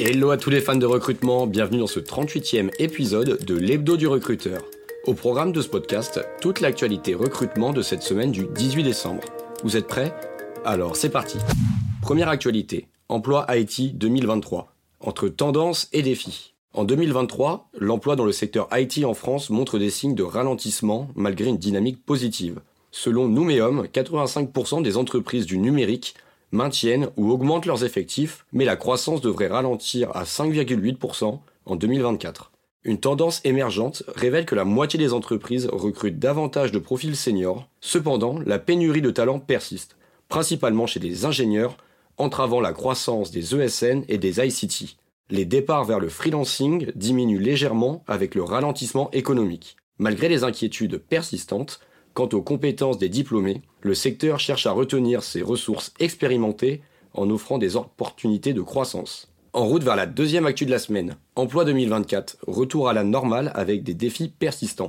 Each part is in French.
Hello à tous les fans de recrutement, bienvenue dans ce 38e épisode de l'Hebdo du recruteur. Au programme de ce podcast, toute l'actualité recrutement de cette semaine du 18 décembre. Vous êtes prêts? Alors c'est parti. Première actualité, emploi IT 2023, entre tendances et défis. En 2023, l'emploi dans le secteur IT en France montre des signes de ralentissement malgré une dynamique positive. Selon Numéum, 85% des entreprises du numérique maintiennent ou augmentent leurs effectifs, mais la croissance devrait ralentir à 5,8% en 2024. Une tendance émergente révèle que la moitié des entreprises recrutent davantage de profils seniors. Cependant, la pénurie de talents persiste, principalement chez les ingénieurs, entravant la croissance des ESN et des ICT. Les départs vers le freelancing diminuent légèrement avec le ralentissement économique. Malgré les inquiétudes persistantes, Quant aux compétences des diplômés, le secteur cherche à retenir ses ressources expérimentées en offrant des opportunités de croissance. En route vers la deuxième actu de la semaine, emploi 2024, retour à la normale avec des défis persistants.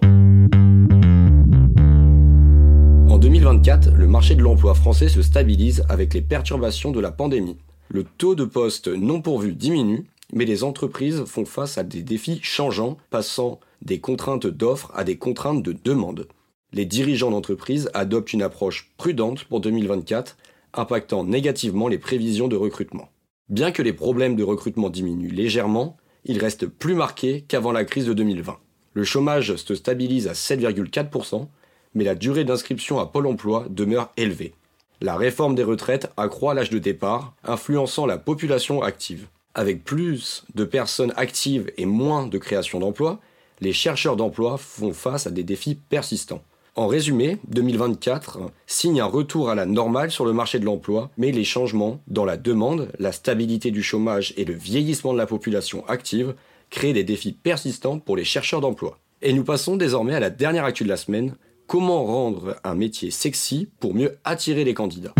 En 2024, le marché de l'emploi français se stabilise avec les perturbations de la pandémie. Le taux de postes non pourvus diminue, mais les entreprises font face à des défis changeants, passant des contraintes d'offres à des contraintes de demande les dirigeants d'entreprise adoptent une approche prudente pour 2024, impactant négativement les prévisions de recrutement. Bien que les problèmes de recrutement diminuent légèrement, ils restent plus marqués qu'avant la crise de 2020. Le chômage se stabilise à 7,4%, mais la durée d'inscription à Pôle Emploi demeure élevée. La réforme des retraites accroît l'âge de départ, influençant la population active. Avec plus de personnes actives et moins de création d'emplois, les chercheurs d'emploi font face à des défis persistants. En résumé, 2024 signe un retour à la normale sur le marché de l'emploi, mais les changements dans la demande, la stabilité du chômage et le vieillissement de la population active créent des défis persistants pour les chercheurs d'emploi. Et nous passons désormais à la dernière actu de la semaine, comment rendre un métier sexy pour mieux attirer les candidats?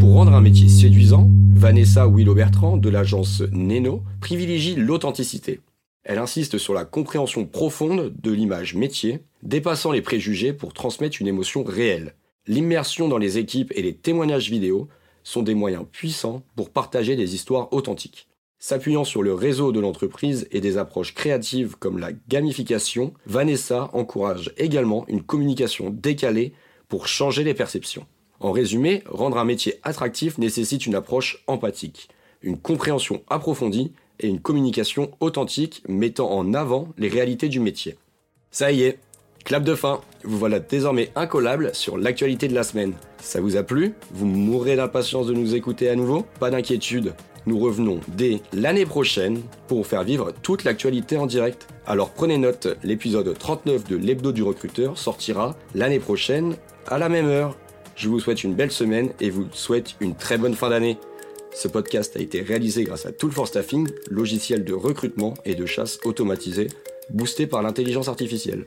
Pour rendre un métier séduisant, Vanessa Willow Bertrand de l'agence Neno privilégie l'authenticité. Elle insiste sur la compréhension profonde de l'image métier, dépassant les préjugés pour transmettre une émotion réelle. L'immersion dans les équipes et les témoignages vidéo sont des moyens puissants pour partager des histoires authentiques. S'appuyant sur le réseau de l'entreprise et des approches créatives comme la gamification, Vanessa encourage également une communication décalée pour changer les perceptions. En résumé, rendre un métier attractif nécessite une approche empathique, une compréhension approfondie et une communication authentique mettant en avant les réalités du métier. Ça y est, clap de fin, vous voilà désormais incollable sur l'actualité de la semaine. Ça vous a plu? Vous mourrez d'impatience de nous écouter à nouveau? Pas d'inquiétude, nous revenons dès l'année prochaine pour vous faire vivre toute l'actualité en direct. Alors prenez note, l'épisode 39 de l'hebdo du recruteur sortira l'année prochaine à la même heure. Je vous souhaite une belle semaine et vous souhaite une très bonne fin d'année. Ce podcast a été réalisé grâce à Tool for Staffing, logiciel de recrutement et de chasse automatisé, boosté par l'intelligence artificielle.